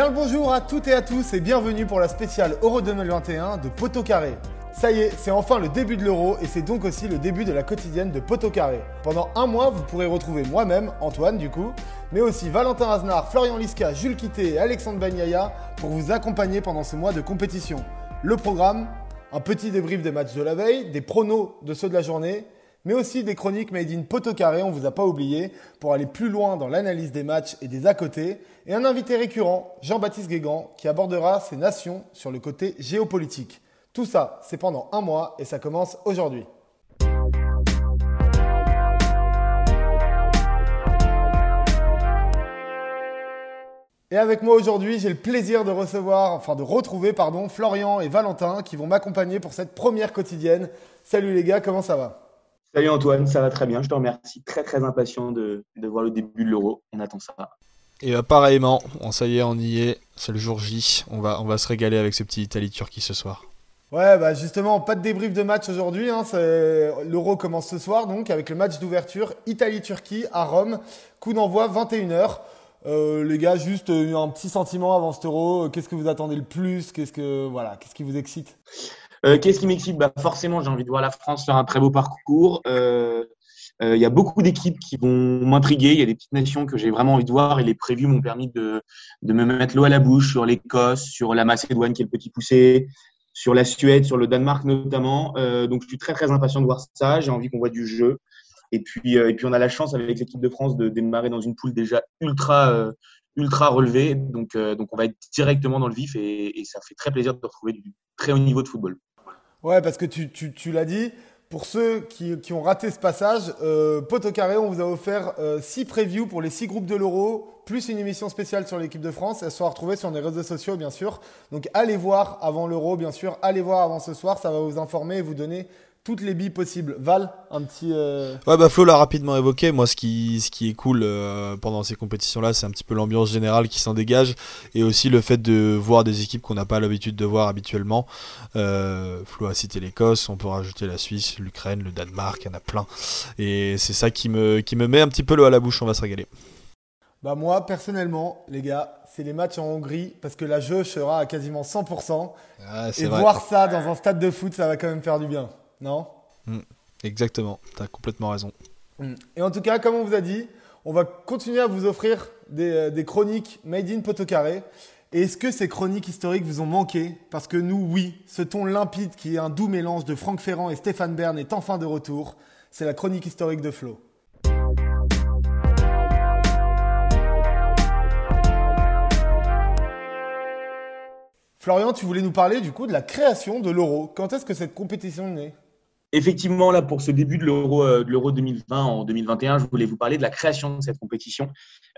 Bien le bonjour à toutes et à tous et bienvenue pour la spéciale Euro 2021 de Poteau Carré. Ça y est, c'est enfin le début de l'Euro et c'est donc aussi le début de la quotidienne de Poteau Carré. Pendant un mois, vous pourrez retrouver moi-même, Antoine du coup, mais aussi Valentin Aznar, Florian Liska, Jules Quitté et Alexandre Bagnaia pour vous accompagner pendant ce mois de compétition. Le programme, un petit débrief des matchs de la veille, des pronos de ceux de la journée, mais aussi des chroniques made in Poteau Carré, on vous a pas oublié, pour aller plus loin dans l'analyse des matchs et des à côté, et un invité récurrent, Jean-Baptiste Guégan, qui abordera ses nations sur le côté géopolitique. Tout ça, c'est pendant un mois et ça commence aujourd'hui. Et avec moi aujourd'hui, j'ai le plaisir de recevoir, enfin de retrouver, pardon, Florian et Valentin qui vont m'accompagner pour cette première quotidienne. Salut les gars, comment ça va? Salut Antoine, ça va très bien, je te remercie. Très très impatient de, voir le début de l'Euro, on attend ça. Et bah, pareillement, ça y est, on y est, c'est le jour J, on va, on va se régaler avec ce petit Italie-Turquie ce soir. Ouais, bah justement, pas de débrief de match aujourd'hui. Hein, L'Euro commence ce soir, donc avec le match d'ouverture Italie-Turquie à Rome. Coup d'envoi 21h. Euh, les gars, juste euh, un petit sentiment avant cet euro. Qu'est-ce que vous attendez le plus? Qu'est-ce que voilà, qu'est-ce qui vous excite? Euh, Qu'est-ce qui m'excite? Bah, Forcément, j'ai envie de voir la France faire un très beau parcours. Il y a beaucoup d'équipes qui vont m'intriguer. Il y a des petites nations que j'ai vraiment envie de voir et les prévus m'ont permis de, de, me mettre l'eau à la bouche sur l'Écosse, sur la Macédoine qui est le petit poussé, sur la Suède, sur le Danemark notamment. donc, je suis très très impatient de voir ça. J'ai envie qu'on voit du jeu. Et puis, euh, et puis on a la chance avec l'équipe de France de démarrer dans une poule déjà ultra, euh, ultra relevée. Donc, euh, donc on va être directement dans le vif et, ça fait très plaisir de retrouver du très haut niveau de football. Ouais, parce que tu, tu, tu l'as dit, pour ceux qui, qui, ont raté ce passage, euh, Poto Carré, on vous a offert 6 previews pour les 6 groupes de l'Euro, plus une émission spéciale sur l'équipe de France. Elles sont retrouvées sur les réseaux sociaux, bien sûr. Donc allez voir avant l'Euro, bien sûr. Allez voir avant ce soir, ça va vous informer et vous donner toutes les billes possibles. Val, un petit. Euh, ouais, bah Flo l'a rapidement évoqué. Moi, ce qui, ce qui est cool euh, pendant ces compétitions-là, c'est un petit peu l'ambiance générale qui s'en dégage et aussi le fait de voir des équipes qu'on n'a pas l'habitude de voir habituellement. Euh, Flo a cité l'Écosse, on peut rajouter la Suisse, l'Ukraine, le Danemark, il y en a plein. Et c'est ça qui me, qui me met un petit peu l'eau à la bouche, on va se régaler. Bah moi, personnellement, les gars, c'est les matchs en Hongrie parce que la jeu sera à quasiment 100%. Ah, et voir ça dans un stade de foot, ça va quand même faire du bien non mm. Exactement, tu as complètement raison. Mm. Et en tout cas, comme on vous a dit, on va continuer à vous offrir des, euh, chroniques made in Potocaré. Et est-ce que ces chroniques historiques vous ont manqué? Parce que nous, oui, ce ton limpide qui est un doux mélange de Franck Ferrand et Stéphane Bern est enfin de retour. C'est la chronique historique de Flo. Florian, tu voulais nous parler du coup de la création de l'euro. Quand est-ce que cette compétition est née? Effectivement, là, pour ce début de l'Euro, euh, de l'Euro 2020 en 2021, je voulais vous parler de la création de cette compétition.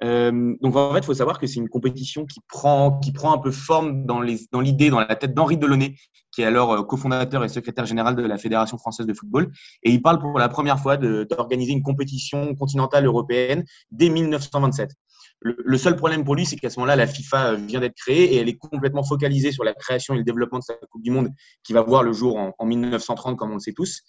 Euh, donc, en fait, il faut savoir que c'est une compétition qui prend, qui prend un peu forme dans l'idée, dans, dans la tête d'Henri Delaunay, qui est alors euh, cofondateur et secrétaire général de la Fédération française de football. Et il parle pour la première fois d'organiser une compétition continentale européenne dès 1927. Le, seul problème pour lui, c'est qu'à ce moment-là, la FIFA vient d'être créée et elle est complètement focalisée sur la création et le développement de sa Coupe du Monde qui va voir le jour en, 1930, comme on le sait tous.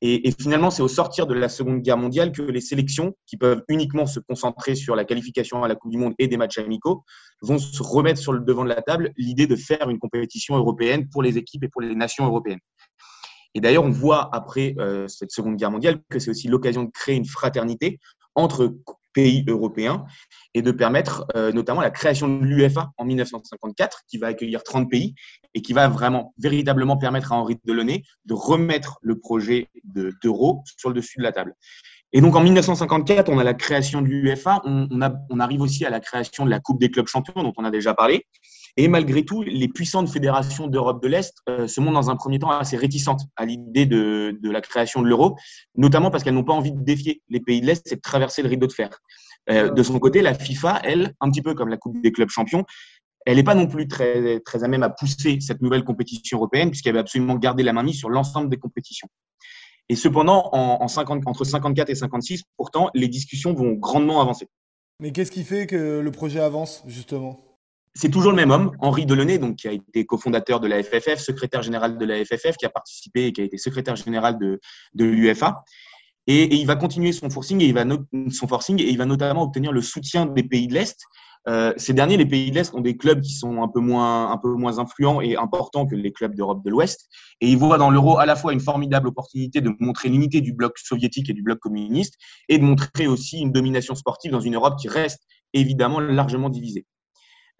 Et, finalement, c'est au sortir de la Seconde Guerre mondiale que les sélections, qui peuvent uniquement se concentrer sur la qualification à la Coupe du Monde et des matchs amicaux, vont se remettre sur le devant de la table l'idée de faire une compétition européenne pour les équipes et pour les nations européennes. Et d'ailleurs, on voit après euh, cette Seconde Guerre mondiale que c'est aussi l'occasion de créer une fraternité entre pays européens et de permettre euh, notamment la création de l'UFA en 1954 qui va accueillir 30 pays et qui va vraiment véritablement permettre à Henri Delaunay de remettre le projet d'euro sur le dessus de la table. Et donc en 1954, on a la création de l'UFA, on, arrive aussi à la création de la Coupe des clubs champions dont on a déjà parlé. Et malgré tout, les puissantes fédérations d'Europe de l'Est euh, se montrent dans un premier temps assez réticentes à l'idée de, la création de l'euro, notamment parce qu'elles n'ont pas envie de défier les pays de l'Est et de traverser le rideau de fer. Euh, de son côté, la FIFA, elle, un petit peu comme la Coupe des clubs champions, elle n'est pas non plus très, très à même à pousser cette nouvelle compétition européenne, puisqu'elle avait absolument gardé la main mise sur l'ensemble des compétitions. Et cependant, en, 50, entre 54 et 56, pourtant, les discussions vont grandement avancer. Mais qu'est-ce qui fait que le projet avance, justement? C'est toujours le même homme, Henri Delaunay, donc, qui a été cofondateur de la FFF, secrétaire général de la FFF, qui a participé et qui a été secrétaire général de, de l'UFA. Et, il va continuer son forcing et il va notamment obtenir le soutien des pays de l'Est. Euh, ces derniers, les pays de l'Est, ont des clubs qui sont un peu moins, un peu moins influents et importants que les clubs d'Europe de l'Ouest. Et ils voient dans l'euro à la fois une formidable opportunité de montrer l'unité du bloc soviétique et du bloc communiste et de montrer aussi une domination sportive dans une Europe qui reste évidemment largement divisée.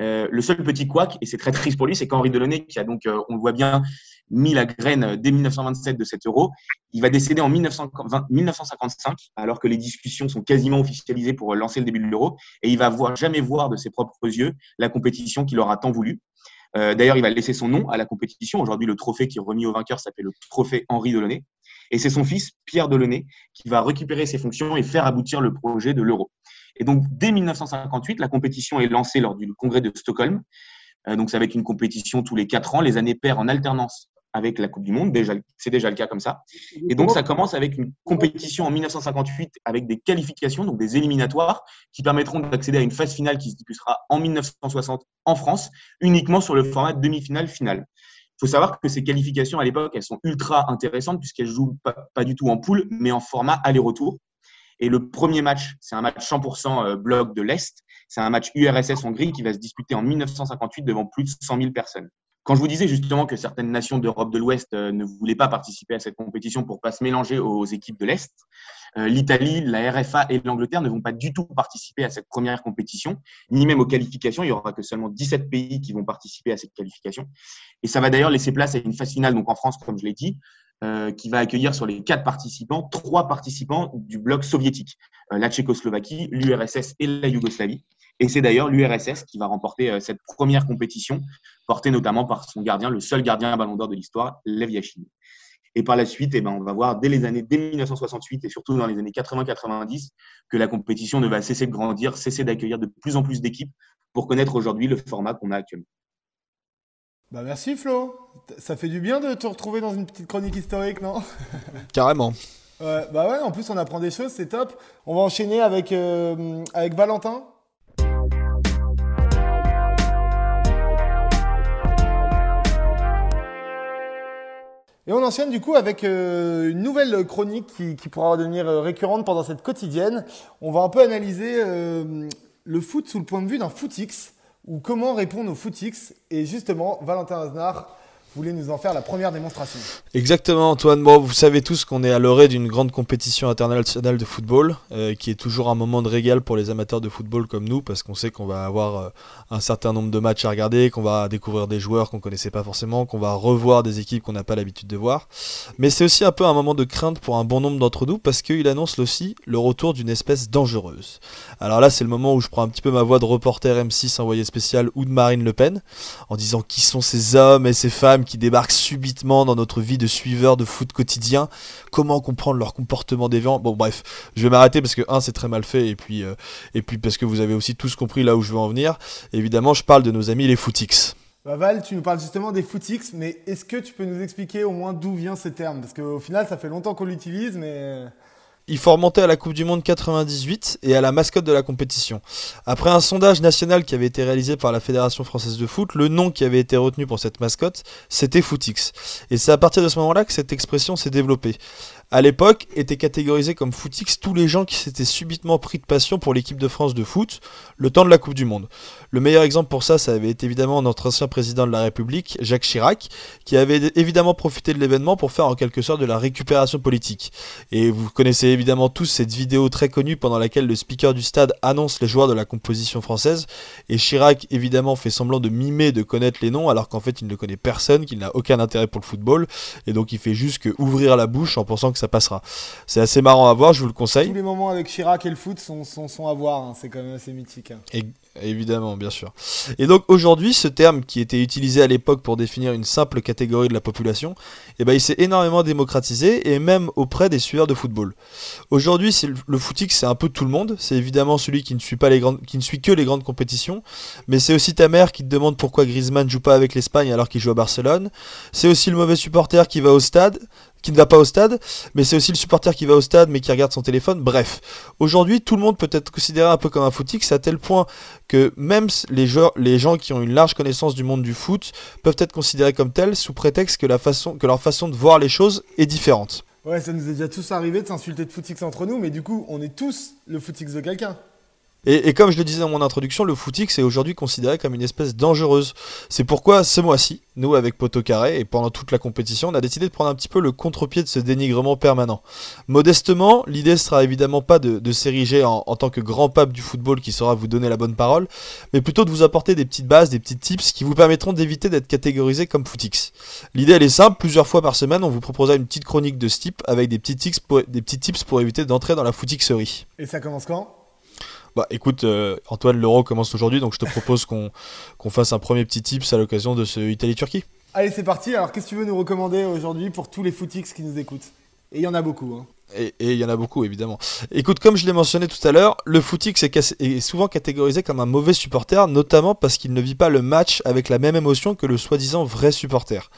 Euh, le seul petit couac, et c'est très triste pour lui, c'est qu'Henri Delaunay, qui a donc, euh, on le voit bien, mis la graine dès 1927 de cet euro, il va décéder en 1955, alors que les discussions sont quasiment officialisées pour lancer le début de l'euro, et il va voir, jamais voir de ses propres yeux la compétition qu'il aura tant voulu. Euh, d'ailleurs, il va laisser son nom à la compétition. Aujourd'hui, le trophée qui est remis au vainqueur s'appelle le trophée Henri Delaunay. Et c'est son fils, Pierre Delaunay, qui va récupérer ses fonctions et faire aboutir le projet de l'euro. Et donc, dès 1958, la compétition est lancée lors du congrès de Stockholm. Euh, donc, va être une compétition tous les quatre ans. Les années paires en alternance avec la Coupe du Monde. C'est déjà le cas comme ça. Et donc, ça commence avec une compétition en 1958 avec des qualifications, donc des éliminatoires, qui permettront d'accéder à une phase finale qui se diffusera en 1960 en France, uniquement sur le format demi-finale-finale. Il faut savoir que ces qualifications à l'époque, elles sont ultra intéressantes puisqu'elles jouent pas, du tout en poule, mais en format aller-retour. Et le premier match, c'est un match 100% euh, bloc de l'Est. C'est un match URSS-Hongrie qui va se disputer en 1958 devant plus de 100 000 personnes. Quand je vous disais justement que certaines nations d'Europe de l'Ouest euh, ne voulaient pas participer à cette compétition pour pas se mélanger aux équipes de l'Est, euh, l'Italie, la RFA et l'Angleterre ne vont pas du tout participer à cette première compétition, ni même aux qualifications. Il n'y aura que seulement 17 pays qui vont participer à cette qualification. Et ça va d'ailleurs laisser place à une phase finale, donc en France, comme je l'ai dit, euh, qui va accueillir sur les quatre participants, trois participants du bloc soviétique, la Tchécoslovaquie, l'URSS et la Yougoslavie. Et c'est d'ailleurs l'URSS qui va remporter euh, cette première compétition, portée notamment par son gardien, le seul gardien ballon d'or de l'histoire, Lev Yashin. Et par la suite, eh ben, on va voir dès les années dès 1968 et surtout dans les années 80-90 que la compétition ne va cesser de grandir, cesser d'accueillir de plus en plus d'équipes pour connaître aujourd'hui le format qu'on a actuellement. Bah merci Flo. Ça fait du bien de te retrouver dans une petite chronique historique, non? Carrément. bah ouais, en plus on apprend des choses, c'est top. On va enchaîner avec, euh, avec Valentin. Et on enchaîne du coup avec euh, une nouvelle chronique qui, pourra devenir euh, récurrente pendant cette quotidienne. On va un peu analyser le foot sous le point de vue d'un footix ou comment répondre au footix. Et justement, Valentin Aznar voulez nous en faire la première démonstration. Exactement, Antoine. Bon, vous savez tous qu'on est à l'orée d'une grande compétition internationale de football, euh, qui est toujours un moment de régal pour les amateurs de football comme nous, parce qu'on sait qu'on va avoir euh, un certain nombre de matchs à regarder, qu'on va découvrir des joueurs qu'on connaissait pas forcément, qu'on va revoir des équipes qu'on n'a pas l'habitude de voir. Mais c'est aussi un peu un moment de crainte pour un bon nombre d'entre nous, parce qu'il annonce aussi le retour d'une espèce dangereuse. Alors là, c'est le moment où je prends un petit peu ma voix de reporter M6 envoyé spécial ou de Marine Le Pen, en disant qui sont ces hommes et ces femmes qui débarquent subitement dans notre vie de suiveur de foot quotidien, comment comprendre leur comportement déviant. Bon bref, je vais m'arrêter parce que un c'est très mal fait et puis euh, et puis parce que vous avez aussi tous compris là où je veux en venir. Évidemment, je parle de nos amis les footix. Bah Val, tu nous parles justement des footix, mais est-ce que tu peux nous expliquer au moins d'où vient ce terme Parce qu'au final, ça fait longtemps qu'on l'utilise, mais il faut remonter à la Coupe du Monde 98 et à la mascotte de la compétition. Après un sondage national qui avait été réalisé par la Fédération française de foot, le nom qui avait été retenu pour cette mascotte, c'était Footix. Et c'est à partir de ce moment-là que cette expression s'est développée. À l'époque, étaient catégorisés comme footix tous les gens qui s'étaient subitement pris de passion pour l'équipe de France de foot le temps de la Coupe du Monde. Le meilleur exemple pour ça, ça avait été évidemment notre ancien président de la République, Jacques Chirac, qui avait évidemment profité de l'événement pour faire en quelque sorte de la récupération politique. Et vous connaissez évidemment tous cette vidéo très connue pendant laquelle le speaker du stade annonce les joueurs de la composition française, et Chirac évidemment fait semblant de mimer de connaître les noms alors qu'en fait il ne connaît personne, qu'il n'a aucun intérêt pour le football, et donc il fait juste que ouvrir la bouche en pensant que ça passera. C'est assez marrant à voir, je vous le conseille. Tous les moments avec Chirac et le foot sont, sont, à voir, hein. c'est quand même assez mythique. Hein. Et, évidemment, bien sûr. Et donc aujourd'hui, ce terme qui était utilisé à l'époque pour définir une simple catégorie de la population, eh ben, il s'est énormément démocratisé et même auprès des suiveurs de football. Aujourd'hui, le footix, c'est un peu tout le monde. C'est évidemment celui qui ne suit pas les grandes, qui ne suit que les grandes compétitions, mais c'est aussi ta mère qui te demande pourquoi Griezmann joue pas avec l'Espagne alors qu'il joue à Barcelone. C'est aussi le mauvais supporter qui va au stade qui ne va pas au stade, mais c'est aussi le supporter qui va au stade mais qui regarde son téléphone. Bref, aujourd'hui, tout le monde peut être considéré un peu comme un footix à tel point que même les, joueurs, les gens qui ont une large connaissance du monde du foot peuvent être considérés comme tels sous prétexte que, que leur façon de voir les choses est différente. Ouais, ça nous est déjà tous arrivé de s'insulter de footix entre nous, mais du coup, on est tous le footix de quelqu'un. Et, comme je le disais dans mon introduction, le footix est aujourd'hui considéré comme une espèce dangereuse. C'est pourquoi ce mois-ci, nous avec Poto Carré et pendant toute la compétition, on a décidé de prendre un petit peu le contre-pied de ce dénigrement permanent. Modestement, l'idée sera évidemment pas de, s'ériger en, tant que grand pape du football qui saura vous donner la bonne parole, mais plutôt de vous apporter des petites bases, des petits tips qui vous permettront d'éviter d'être catégorisé comme footix. L'idée elle est simple, plusieurs fois par semaine, on vous proposera une petite chronique de ce type avec des petits tips pour, des petits tips pour éviter d'entrer dans la footixerie. Et ça commence quand? Bah écoute, euh, Antoine, l'Euro commence aujourd'hui, donc je te propose qu'on fasse un premier petit tips à l'occasion de ce Italie-Turquie. Allez, c'est parti. Alors, qu'est-ce que tu veux nous recommander aujourd'hui pour tous les footix qui nous écoutent? Et il y en a beaucoup. Hein. Et il y en a beaucoup, évidemment. Écoute, comme je l'ai mentionné tout à l'heure, le footix est, est, souvent catégorisé comme un mauvais supporter, notamment parce qu'il ne vit pas le match avec la même émotion que le soi-disant vrai supporter.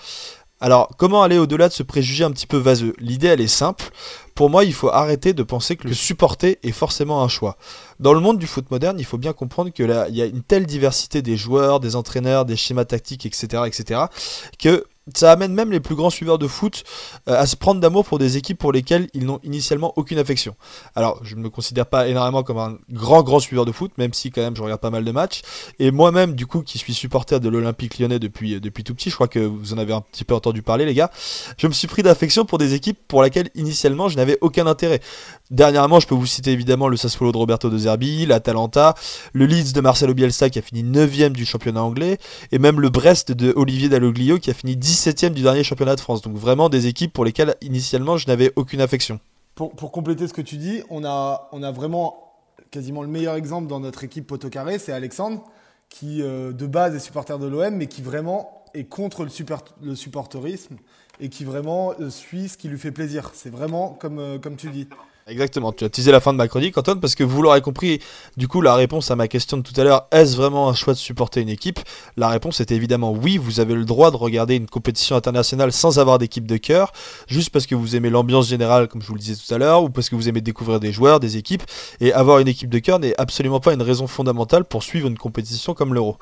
Alors, comment aller au-delà de ce préjugé un petit peu vaseux? L'idée, elle est simple. Pour moi, il faut arrêter de penser que le supporter est forcément un choix. Dans le monde du foot moderne, il faut bien comprendre qu'il y a une telle diversité des joueurs, des entraîneurs, des schémas tactiques, etc., etc., que ça amène même les plus grands suiveurs de foot euh, à se prendre d'amour pour des équipes pour lesquelles ils n'ont initialement aucune affection. Alors, je ne me considère pas énormément comme un grand grand suiveur de foot, même si quand même je regarde pas mal de matchs. Et moi-même, du coup, qui suis supporter de l'Olympique lyonnais depuis, euh, depuis tout petit, je crois que vous en avez un petit peu entendu parler, les gars, je me suis pris d'affection pour des équipes pour lesquelles initialement je n'avais aucun intérêt. Dernièrement, je peux vous citer évidemment le Sassuolo de Roberto De Zerbi, l'Atalanta, le Leeds de Marcelo Bielsa qui a fini 9ème du championnat anglais, et même le Brest de Olivier Dalloglio qui a fini 17ème du dernier championnat de France. Donc vraiment des équipes pour lesquelles initialement je n'avais aucune affection. Pour, compléter ce que tu dis, on a, on a vraiment quasiment le meilleur exemple dans notre équipe Potocaré, c'est Alexandre, qui euh, de base est supporter de l'OM, mais qui vraiment est contre le supporterisme et qui vraiment euh, suit ce qui lui fait plaisir. C'est vraiment comme, euh, comme tu dis. Exactement, tu as teasé la fin de ma chronique, Antoine, parce que vous l'aurez compris, du coup, la réponse à ma question de tout à l'heure, est-ce vraiment un choix de supporter une équipe? La réponse était évidemment oui, vous avez le droit de regarder une compétition internationale sans avoir d'équipe de cœur, juste parce que vous aimez l'ambiance générale, comme je vous le disais tout à l'heure, ou parce que vous aimez découvrir des joueurs, des équipes, et avoir une équipe de cœur n'est absolument pas une raison fondamentale pour suivre une compétition comme l'Euro.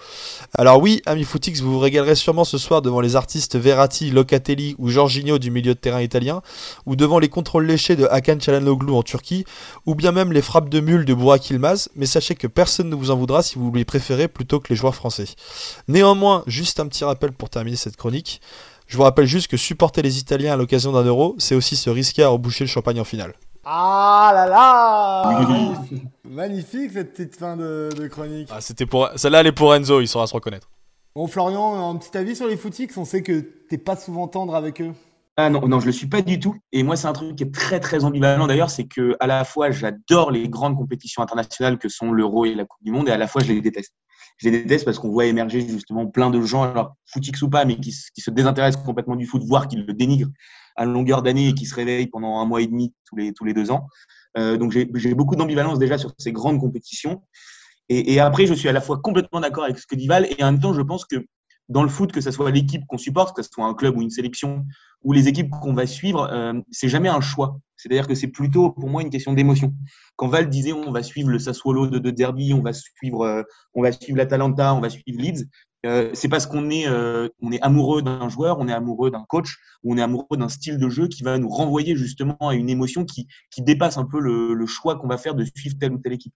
Alors oui, ami Footix, vous vous régalerez sûrement ce soir devant les artistes Verratti, Locatelli ou Jorginho du milieu de terrain italien, ou devant les contrôles léchés de Hakan Çalhanoğlu en Turquie, ou bien même les frappes de mule de Burak Ilmaz, mais sachez que personne ne vous en voudra si vous les préférez plutôt que les joueurs français. Néanmoins, juste un petit rappel pour terminer cette chronique. Je vous rappelle juste que supporter les Italiens à l'occasion d'un euro, c'est aussi se risquer à reboucher le champagne en finale. Ah là là Magnifique cette petite fin de, chronique. Ah, c'était pour... Celle-là, elle est pour Enzo, il saura se reconnaître. Bon, Florian, un petit avis sur les footix On sait que t'es pas souvent tendre avec eux. Ah non, non, je le suis pas du tout. Et moi, c'est un truc qui est très, très ambivalent d'ailleurs, c'est que à la fois, j'adore les grandes compétitions internationales que sont l'Euro et la Coupe du Monde, et à la fois, je les déteste. Je les déteste parce qu'on voit émerger justement plein de gens, alors footix ou pas, mais qui, se désintéressent complètement du foot, voire qui le dénigrent à longueur d'année et qui se réveillent pendant un mois et demi tous les, tous les deux ans. Euh, donc, j'ai beaucoup d'ambivalence déjà sur ces grandes compétitions. Et, et, après, je suis à la fois complètement d'accord avec ce que dit Val, et en même temps, je pense que dans le foot, que ce soit l'équipe qu'on supporte, que ce soit un club ou une sélection, ou les équipes qu'on va suivre, euh, c'est jamais un choix. C'est-à-dire que c'est plutôt pour moi une question d'émotion. Quand Val disait on va suivre le Sassuolo de, de Derby, on va suivre, euh, on va suivre l'Atalanta, on va suivre Leeds, euh, c'est parce qu'on est, euh, on est amoureux d'un joueur, on est amoureux d'un coach, on est amoureux d'un style de jeu qui va nous renvoyer justement à une émotion qui, qui dépasse un peu le, le choix qu'on va faire de suivre telle ou telle équipe.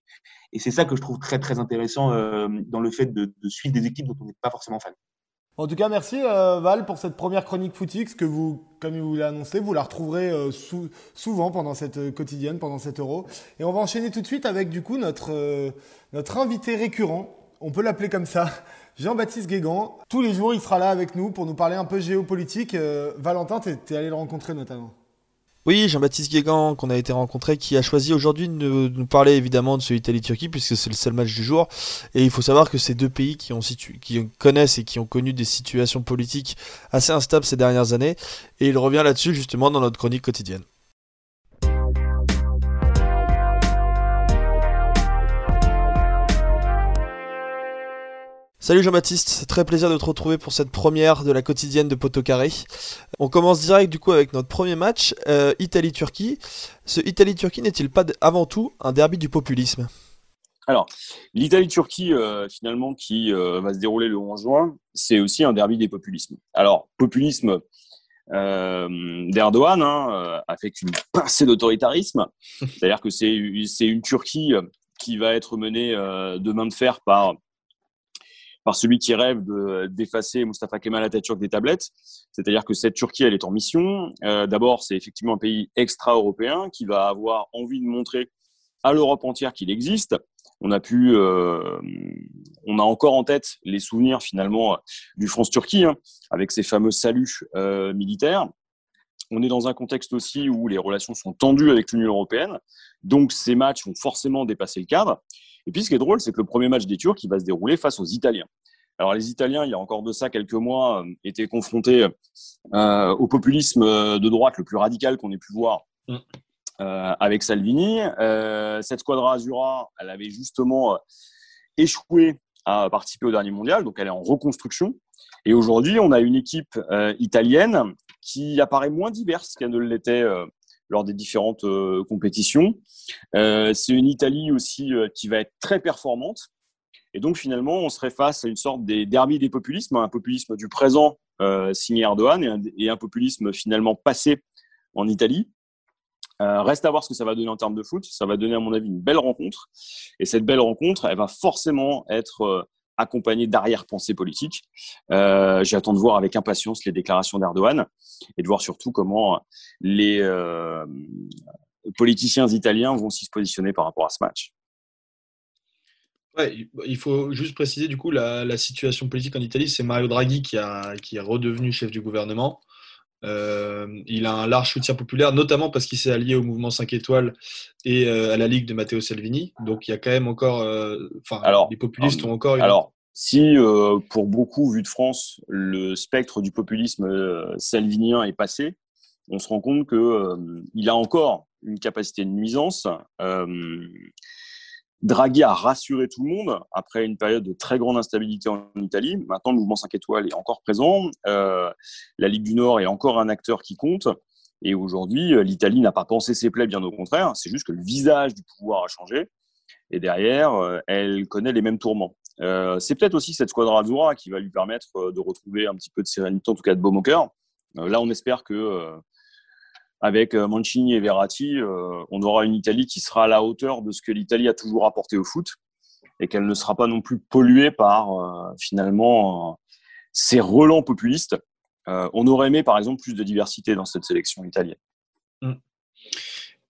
Et c'est ça que je trouve très très intéressant euh, dans le fait de, de suivre des équipes dont on n'est pas forcément fan. En tout cas, merci euh, Val pour cette première chronique Footix que vous, comme vous l'avez annoncé, vous la retrouverez euh, souvent pendant cette euh, quotidienne, pendant cet euro. Et on va enchaîner tout de suite avec du coup notre, notre invité récurrent, on peut l'appeler comme ça, Jean-Baptiste Guégan. Tous les jours, il sera là avec nous pour nous parler un peu géopolitique. Valentin, tu es allé le rencontrer notamment. Oui, Jean-Baptiste Guégan, qu'on a été rencontré, qui a choisi aujourd'hui de nous parler évidemment de ce Italie-Turquie, puisque c'est le seul match du jour. Et il faut savoir que ces deux pays qui, qui connaissent et qui ont connu des situations politiques assez instables ces dernières années. Et il revient là-dessus justement dans notre chronique quotidienne. Salut Jean-Baptiste, c'est très plaisir de te retrouver pour cette première de la quotidienne de Poto Carré. On commence direct du coup avec notre premier match, euh, Italie-Turquie. Ce Italie-Turquie n'est-il pas avant tout un derby du populisme? Alors, l'Italie-Turquie, euh, finalement, qui euh, va se dérouler le 11 juin, c'est aussi un derby des populismes. Alors, populisme, d'Erdogan, hein, avec une pincée d'autoritarisme. C'est-à-dire que c'est une Turquie qui va être menée de main de fer par par celui qui rêve d'effacer Mustafa Kemal Atatürk des tablettes. C'est-à-dire que cette Turquie, elle est en mission. Euh, D'abord, c'est effectivement un pays extra-européen qui va avoir envie de montrer à l'Europe entière qu'il existe. On a pu, euh, on a encore en tête les souvenirs finalement du France-Turquie hein, avec ses fameux saluts euh, militaires. On est dans un contexte aussi où les relations sont tendues avec l'Union européenne, donc ces matchs vont forcément dépasser le cadre. Et puis, ce qui est drôle, c'est que le premier match des Turcs, il va se dérouler face aux Italiens. Alors, les Italiens, il y a encore de ça quelques mois, euh, étaient confrontés euh, au populisme euh, de droite le plus radical qu'on ait pu voir mm. avec Salvini. cette squadra Azura, elle avait justement échoué à participer au dernier mondial, donc elle est en reconstruction. Et aujourd'hui, on a une équipe italienne qui apparaît moins diverse qu'elle ne l'était lors des différentes euh, compétitions. Euh, c'est une Italie aussi euh, qui va être très performante. Et donc finalement, on serait face à une sorte des derby des populismes, un populisme du présent signé Erdogan et un, populisme finalement passé en Italie. reste à voir ce que ça va donner en termes de foot. Ça va donner, à mon avis, une belle rencontre. Et cette belle rencontre, elle va forcément être accompagné d'arrière-pensées politiques. Euh, J'attends de voir avec impatience les déclarations d'Erdogan et de voir surtout comment les euh, politiciens italiens vont s'y positionner par rapport à ce match. Il faut juste préciser du coup la, situation politique en Italie. C'est Mario Draghi qui est redevenu chef du gouvernement. Euh, il a un large soutien populaire, notamment parce qu'il s'est allié au mouvement 5 étoiles et euh, à la Ligue de Matteo Salvini. Donc il y a quand même encore. Euh, enfin, les populistes ont encore. Alors, si pour beaucoup, vu de France, le spectre du populisme salvinien est passé, on se rend compte qu'il a encore une capacité de nuisance. Draghi a rassuré tout le monde après une période de très grande instabilité en Italie. Maintenant, le mouvement 5 étoiles est encore présent. Euh, la Ligue du Nord est encore un acteur qui compte. Et aujourd'hui, euh, l'Italie n'a pas pensé ses plaies, bien au contraire. C'est juste que le visage du pouvoir a changé. Et derrière, euh, elle connaît les mêmes tourments. c'est peut-être aussi cette squadra Azzurra qui va lui permettre de retrouver un petit peu de sérénité, en tout cas de baume au cœur. là, on espère que avec euh, Mancini et Verratti, euh, on aura une Italie qui sera à la hauteur de ce que l'Italie a toujours apporté au foot et qu'elle ne sera pas non plus polluée par euh, finalement ces relents populistes. on aurait aimé par exemple plus de diversité dans cette sélection italienne. Mm.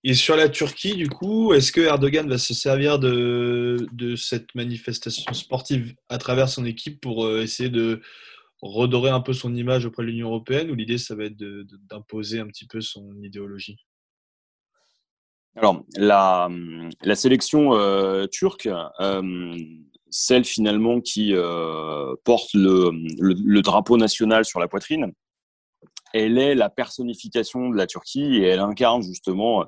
Et sur la Turquie, du coup, est-ce que Erdogan va se servir de, de, cette manifestation sportive à travers son équipe pour essayer de redorer un peu son image auprès de l'Union européenne ou l'idée, ça va être d'imposer un petit peu son idéologie? Alors, la, la sélection euh, turque, euh, celle finalement qui euh, porte le, le, drapeau national sur la poitrine, elle est la personnification de la Turquie et elle incarne justement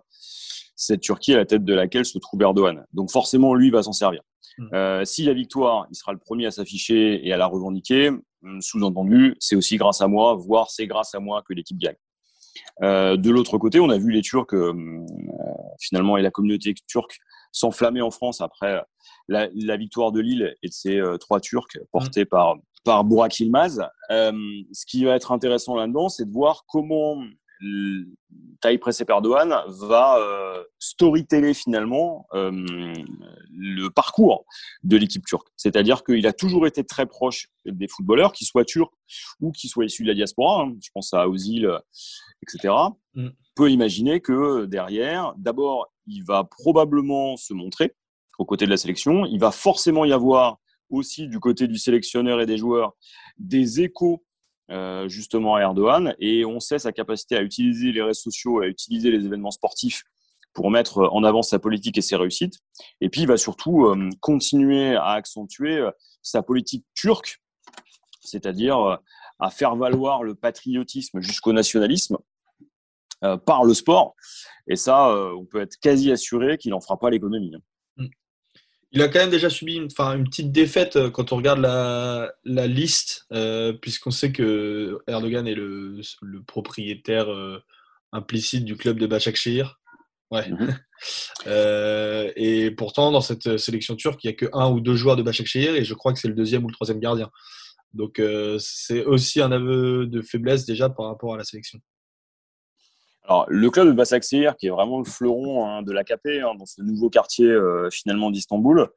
cette Turquie à la tête de laquelle se trouve Erdogan. Donc forcément, lui va s'en servir. Mmh. si la victoire, il sera le premier à s'afficher et à la revendiquer. Hum, sous-entendu, c'est aussi grâce à moi, voire c'est grâce à moi que l'équipe gagne. Euh, de l'autre côté, on a vu les Turcs, euh, finalement, et la communauté turque s'enflammer en France après la, victoire de Lille et de ces euh, trois Turcs portés par, par Burak Yilmaz. ce qui va être intéressant là-dedans, c'est de voir comment Taï Recep Erdogan va euh, storyteller finalement euh, le parcours de l'équipe turque. C'est-à-dire qu'il a toujours été très proche des footballeurs, qu'ils soient turcs ou qu'ils soient issus de la diaspora. Hein. je pense à Ozil, etc. Mm. On peut imaginer que derrière, d'abord, il va probablement se montrer aux côtés de la sélection. Il va forcément y avoir aussi du côté du sélectionneur et des joueurs des échos euh, justement à Erdogan et on sait sa capacité à utiliser les réseaux sociaux, à utiliser les événements sportifs pour mettre en avant sa politique et ses réussites. Et puis il va surtout euh, continuer à accentuer euh, sa politique turque, c'est-à-dire à faire valoir le patriotisme jusqu'au nationalisme par le sport. Et ça, on peut être quasi assuré qu'il n'en fera pas l'économie. Il a quand même déjà subi une, enfin, une petite défaite euh, quand on regarde la, la liste, euh, puisqu'on sait que Erdogan est le, le propriétaire euh, implicite du club de Başakşehir. Ouais. Mhm. et pourtant, dans cette sélection turque, il n'y a que un ou deux joueurs de Başakşehir et je crois que c'est le deuxième ou le troisième gardien. Donc c'est aussi un aveu de faiblesse déjà par rapport à la sélection. Alors, le club de Basaksehir, qui est vraiment le fleuron hein, de l'AKP, hein, dans ce nouveau quartier finalement d'Istanbul,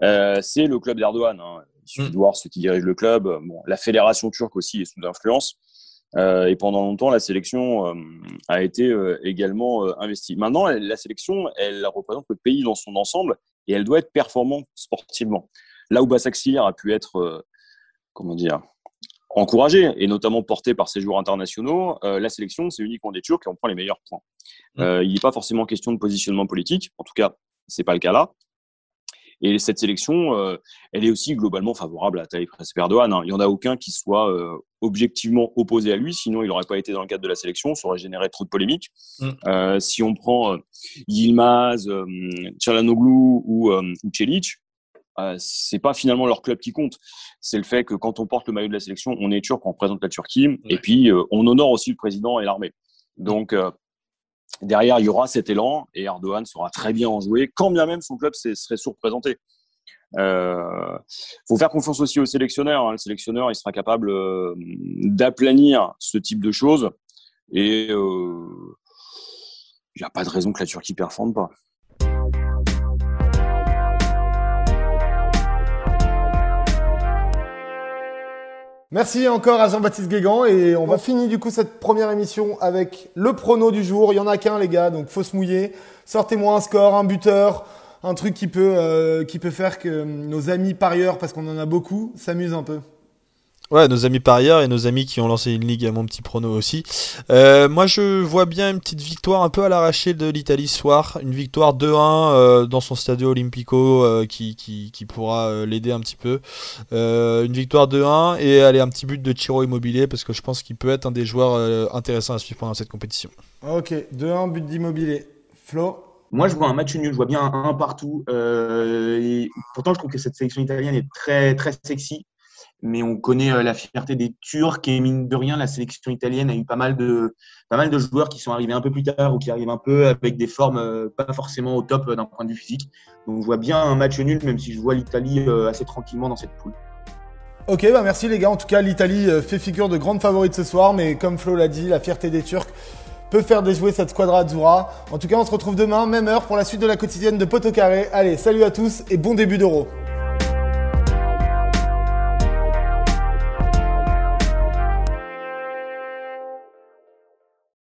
c'est le club d'Erdogan. Hein. Il suffit mm. de voir ceux qui dirigent le club. Bon, la fédération turque aussi est sous influence. Euh, et pendant longtemps, la sélection euh, a été euh, également investie. Maintenant, la sélection, elle représente le pays dans son ensemble et elle doit être performante sportivement. Là où Basaksehir a pu être, comment dire, encouragé et notamment porté par ses joueurs internationaux, la sélection, c'est uniquement des Turcs et on prend les meilleurs points. Mm. il n'est pas forcément question de positionnement politique, en tout cas, c'est pas le cas là. Et cette sélection, euh, elle est aussi globalement favorable à Tayyip Erdogan. Hein. Il n'y en a aucun qui soit euh, objectivement opposé à lui, sinon il n'aurait pas été dans le cadre de la sélection, ça aurait généré trop de polémiques. Mm. Euh, si on prend Yilmaz, Chalanoglu ou, ou Celic, c'est pas finalement leur club qui compte. C'est le fait que quand on porte le maillot de la sélection, on est turc, on représente la Turquie, et puis on honore aussi le président et l'armée. Donc derrière, il y aura cet élan et Erdogan saura très bien en jouer, quand bien même son club serait sous-représenté. Il euh, faut faire confiance aussi au sélectionneur. Hein. Le sélectionneur, il sera capable euh, d'aplanir ce type de choses et euh, il n'y a pas de raison que la Turquie ne performe pas. Merci encore à Jean-Baptiste Guégan et on va finir du coup cette première émission avec le prono du jour. Il y en a qu'un les gars, donc faut se mouiller. Sortez-moi un score, un buteur, un truc qui peut euh, qui peut faire que nos amis parieurs, parce qu'on en a beaucoup, s'amusent un peu. Ouais, nos amis parieurs et nos amis qui ont lancé une ligue à mon petit prono aussi. Euh, moi, je vois bien une petite victoire un peu à l'arraché de l'Italie ce soir. Une victoire 2-1 euh, dans son Stadio Olimpico euh, qui, qui, qui, pourra l'aider un petit peu. une victoire 2-1 et aller un petit but de Chiro Immobilier parce que je pense qu'il peut être un des joueurs intéressants à suivre pendant cette compétition. Ok, 2-1, but d'Immobilier. Flo? Moi, je vois un match nul, je vois bien un, un partout. et pourtant, je trouve que cette sélection italienne est très, très sexy mais on connaît euh, la fierté des Turcs et mine de rien, la sélection italienne a eu pas mal de, joueurs qui sont arrivés un peu plus tard ou qui arrivent un peu avec des formes euh, pas forcément au top euh, d'un point de vue physique. Donc je vois bien un match nul, même si je vois l'Italie assez tranquillement dans cette poule. Ok, bah merci les gars. En tout cas, l'Italie fait figure de grande favorite ce soir, mais comme Flo l'a dit, la fierté des Turcs peut faire déjouer cette squadra Azzurra. En tout cas, on se retrouve demain, même heure, pour la suite de la quotidienne de Carré. Allez, salut à tous et bon début d'Euro.